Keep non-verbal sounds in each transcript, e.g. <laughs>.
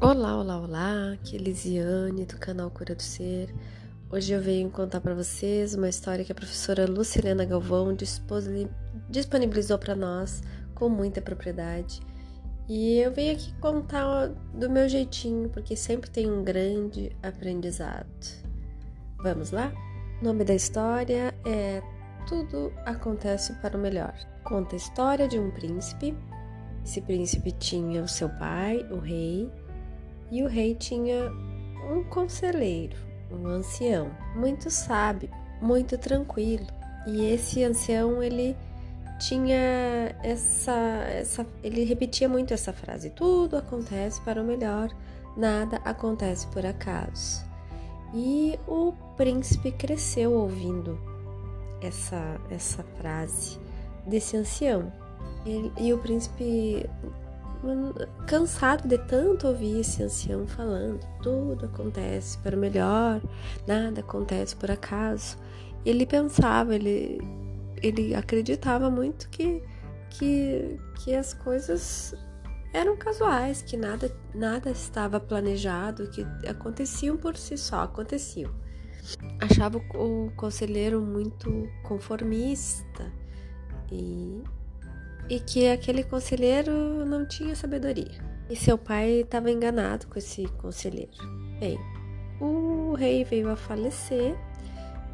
Olá, olá, olá, aqui é Lisiane do canal Cura do Ser. Hoje eu venho contar para vocês uma história que a professora Lucilena Galvão disponibilizou para nós com muita propriedade. E eu venho aqui contar do meu jeitinho, porque sempre tem um grande aprendizado. Vamos lá? O nome da história é Tudo Acontece para o Melhor. Conta a história de um príncipe. Esse príncipe tinha o seu pai, o rei, e o rei tinha um conselheiro, um ancião, muito sábio, muito tranquilo. E esse ancião, ele tinha essa, essa ele repetia muito essa frase: tudo acontece para o melhor, nada acontece por acaso. E o príncipe cresceu ouvindo essa essa frase desse ancião. Ele, e o príncipe cansado de tanto ouvir esse ancião falando, tudo acontece para o melhor, nada acontece por acaso. Ele pensava, ele, ele acreditava muito que, que, que as coisas eram casuais, que nada, nada estava planejado, que aconteciam por si só, aconteciam. Achava o conselheiro muito conformista e e que aquele conselheiro não tinha sabedoria. E seu pai estava enganado com esse conselheiro. Bem, o rei veio a falecer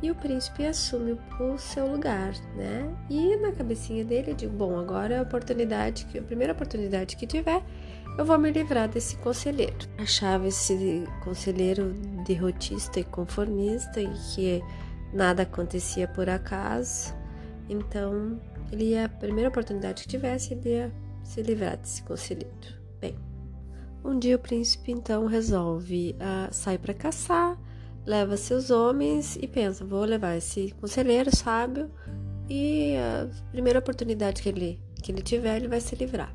e o príncipe assume o seu lugar, né? E na cabecinha dele, digo, bom, agora é a oportunidade, a primeira oportunidade que tiver, eu vou me livrar desse conselheiro. Achava esse conselheiro derrotista e conformista e que nada acontecia por acaso. Então, ele ia, a primeira oportunidade que tivesse, ele ia se livrar desse conselheiro. Bem, um dia o príncipe então resolve uh, sair para caçar, leva seus homens e pensa: vou levar esse conselheiro sábio e a primeira oportunidade que ele, que ele tiver, ele vai se livrar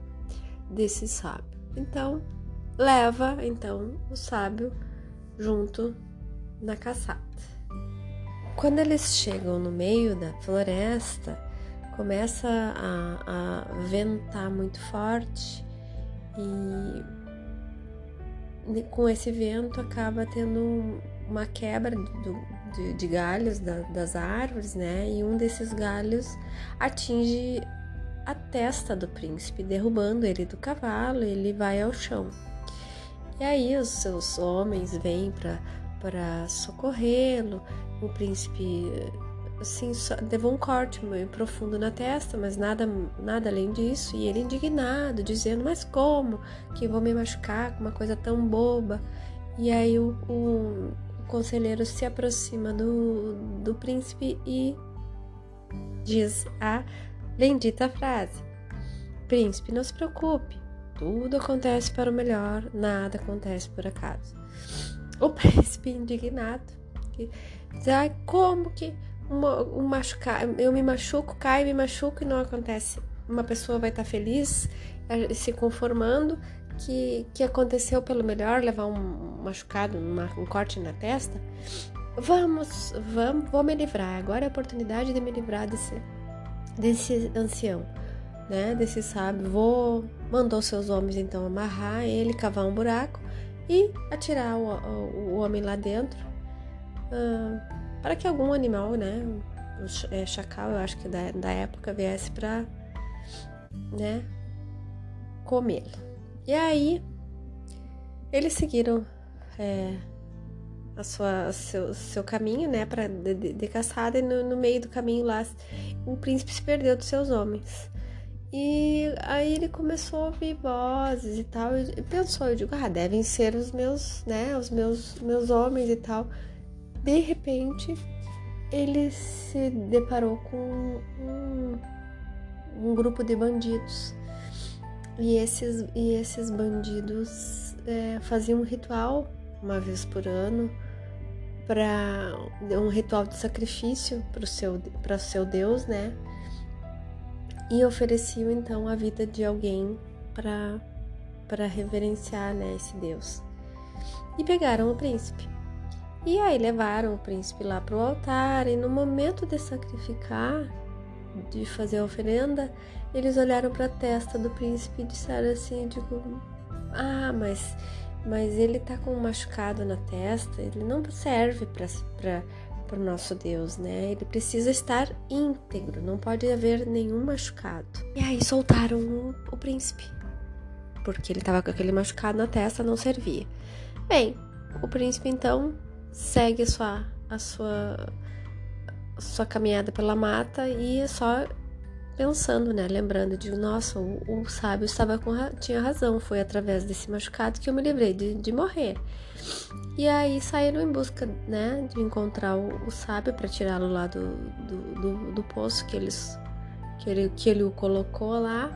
desse sábio. Então, leva então o sábio junto na caçada. Quando eles chegam no meio da floresta, começa a, a ventar muito forte e com esse vento acaba tendo uma quebra do, de, de, galhos da, das árvores, né? E um desses galhos atinge a testa do príncipe, derrubando ele do cavalo, ele vai ao chão. E aí os seus homens vêm para socorrê-lo. O príncipe assim, levou um corte meio profundo na testa, mas nada, nada além disso. E ele indignado, dizendo: Mas como que vou me machucar com uma coisa tão boba? E aí o, o, o conselheiro se aproxima do, do príncipe e diz a bendita frase: Príncipe, não se preocupe, tudo acontece para o melhor, nada acontece por acaso. O <laughs> príncipe indignado diz: ah, como que uma, um machucar, eu me machuco, caio, me machuco e não acontece. Uma pessoa vai estar feliz, eh, se conformando que, que aconteceu pelo melhor, levar um machucado, uma, um corte na testa. Vamos, vamos, vou me livrar. Agora é a oportunidade de me livrar desse, desse ancião, né? Desse sábio. Vou mandou seus homens então amarrar ele, cavar um buraco e atirar o, o, o homem lá dentro. Para que algum animal, né, o é, chacal, eu acho que da, da época, viesse para, né, comê-lo. E aí, eles seguiram é, a sua, seu, seu caminho, né, para de, de, de, caçada, e no, no meio do caminho lá, o príncipe se perdeu dos seus homens. E aí ele começou a ouvir vozes e tal, e pensou, eu digo, ah, devem ser os meus, né, os meus, meus homens e tal de repente ele se deparou com um, um grupo de bandidos e esses, e esses bandidos é, faziam um ritual uma vez por ano para um ritual de sacrifício para o seu, seu Deus, né? E ofereciam então a vida de alguém para reverenciar né, esse Deus. E pegaram o príncipe. E aí levaram o príncipe lá para o altar e no momento de sacrificar, de fazer a oferenda, eles olharam para a testa do príncipe e disseram assim, digo, ah, mas mas ele tá com um machucado na testa, ele não serve para o nosso Deus, né? Ele precisa estar íntegro, não pode haver nenhum machucado. E aí soltaram o, o príncipe, porque ele estava com aquele machucado na testa, não servia. Bem, o príncipe então segue a sua, a sua, a sua caminhada pela mata e é só pensando, né? Lembrando de, nossa, o, o sábio estava com tinha razão, foi através desse machucado que eu me livrei de, de morrer. E aí saíram em busca, né, de encontrar o, o sábio para tirá-lo lá do, do, do, do, poço que eles que ele, que ele o colocou lá.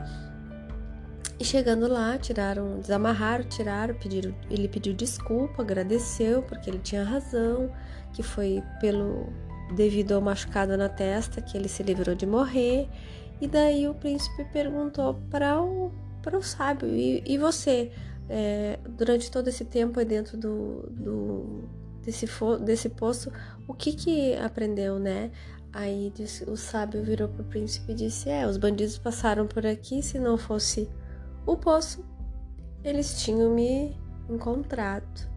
E chegando lá, tiraram, desamarraram, tiraram, pediram, ele pediu desculpa, agradeceu porque ele tinha razão, que foi pelo devido ao machucado na testa que ele se livrou de morrer. E daí o príncipe perguntou para o, para o sábio: E, e você, é, durante todo esse tempo aí dentro do, do, desse, desse poço, o que que aprendeu, né? Aí disse, o sábio virou para o príncipe e disse: É, os bandidos passaram por aqui, se não fosse o poço, eles tinham me encontrado.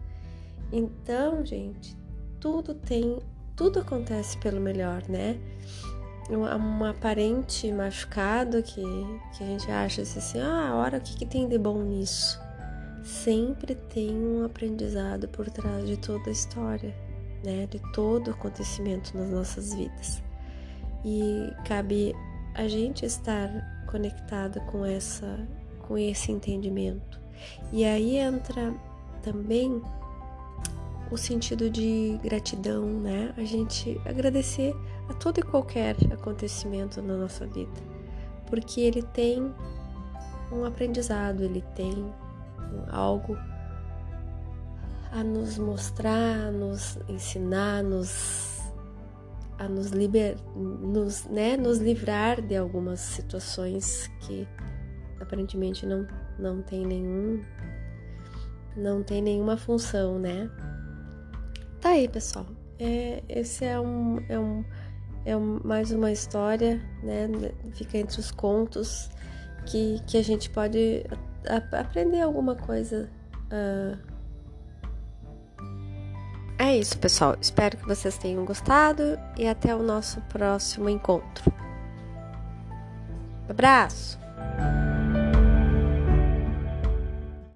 Então, gente, tudo tem, tudo acontece pelo melhor, né? um aparente machucado que, que a gente acha assim, ah, olha o que, que tem de bom nisso. Sempre tem um aprendizado por trás de toda a história, né? De todo acontecimento nas nossas vidas. E cabe a gente estar conectada com essa com esse entendimento. E aí entra também o sentido de gratidão, né? A gente agradecer a todo e qualquer acontecimento na nossa vida, porque ele tem um aprendizado, ele tem algo a nos mostrar, a nos ensinar, nos, a nos, liber, nos, né, nos livrar de algumas situações que aparentemente não, não tem nenhum não tem nenhuma função, né? Tá aí, pessoal. É, esse é um, é um é mais uma história, né? Fica entre os contos que, que a gente pode aprender alguma coisa. Uh... É isso, pessoal. Espero que vocês tenham gostado e até o nosso próximo encontro. Abraço!